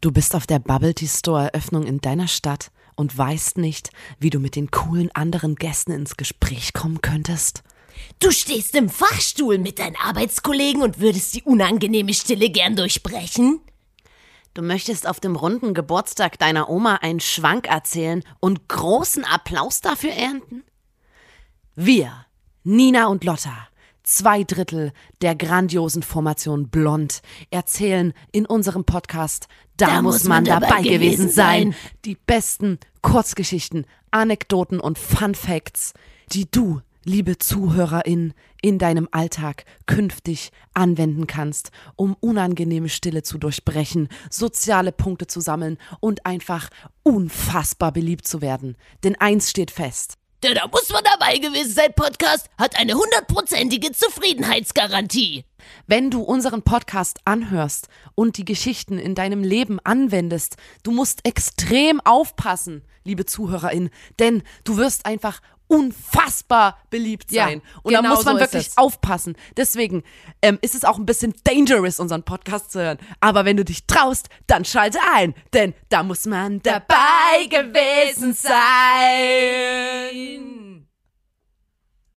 Du bist auf der Bubble Tea Store Eröffnung in deiner Stadt und weißt nicht, wie du mit den coolen anderen Gästen ins Gespräch kommen könntest? Du stehst im Fachstuhl mit deinen Arbeitskollegen und würdest die unangenehme Stille gern durchbrechen? Du möchtest auf dem runden Geburtstag deiner Oma einen Schwank erzählen und großen Applaus dafür ernten? Wir, Nina und Lotta, zwei Drittel der grandiosen Formation Blond, erzählen in unserem Podcast Da, Da muss man dabei gewesen sein. Die besten Kurzgeschichten, Anekdoten und Fun Facts, die du, liebe Zuhörerin, in deinem Alltag künftig anwenden kannst, um unangenehme Stille zu durchbrechen, soziale Punkte zu sammeln und einfach unfassbar beliebt zu werden. Denn eins steht fest. Der Da muss man dabei gewesen sein Podcast hat eine hundertprozentige Zufriedenheitsgarantie. Wenn du unseren Podcast anhörst und die Geschichten in deinem Leben anwendest, du musst extrem aufpassen, liebe Zuhörerin, denn du wirst einfach unfassbar beliebt Ja, sein. und da genau muss man so wirklich aufpassen. Deswegen ähm, ist es auch ein bisschen dangerous, unseren Podcast zu hören. Aber wenn du dich traust, dann schalte ein, denn da muss man dabei gewesen sein.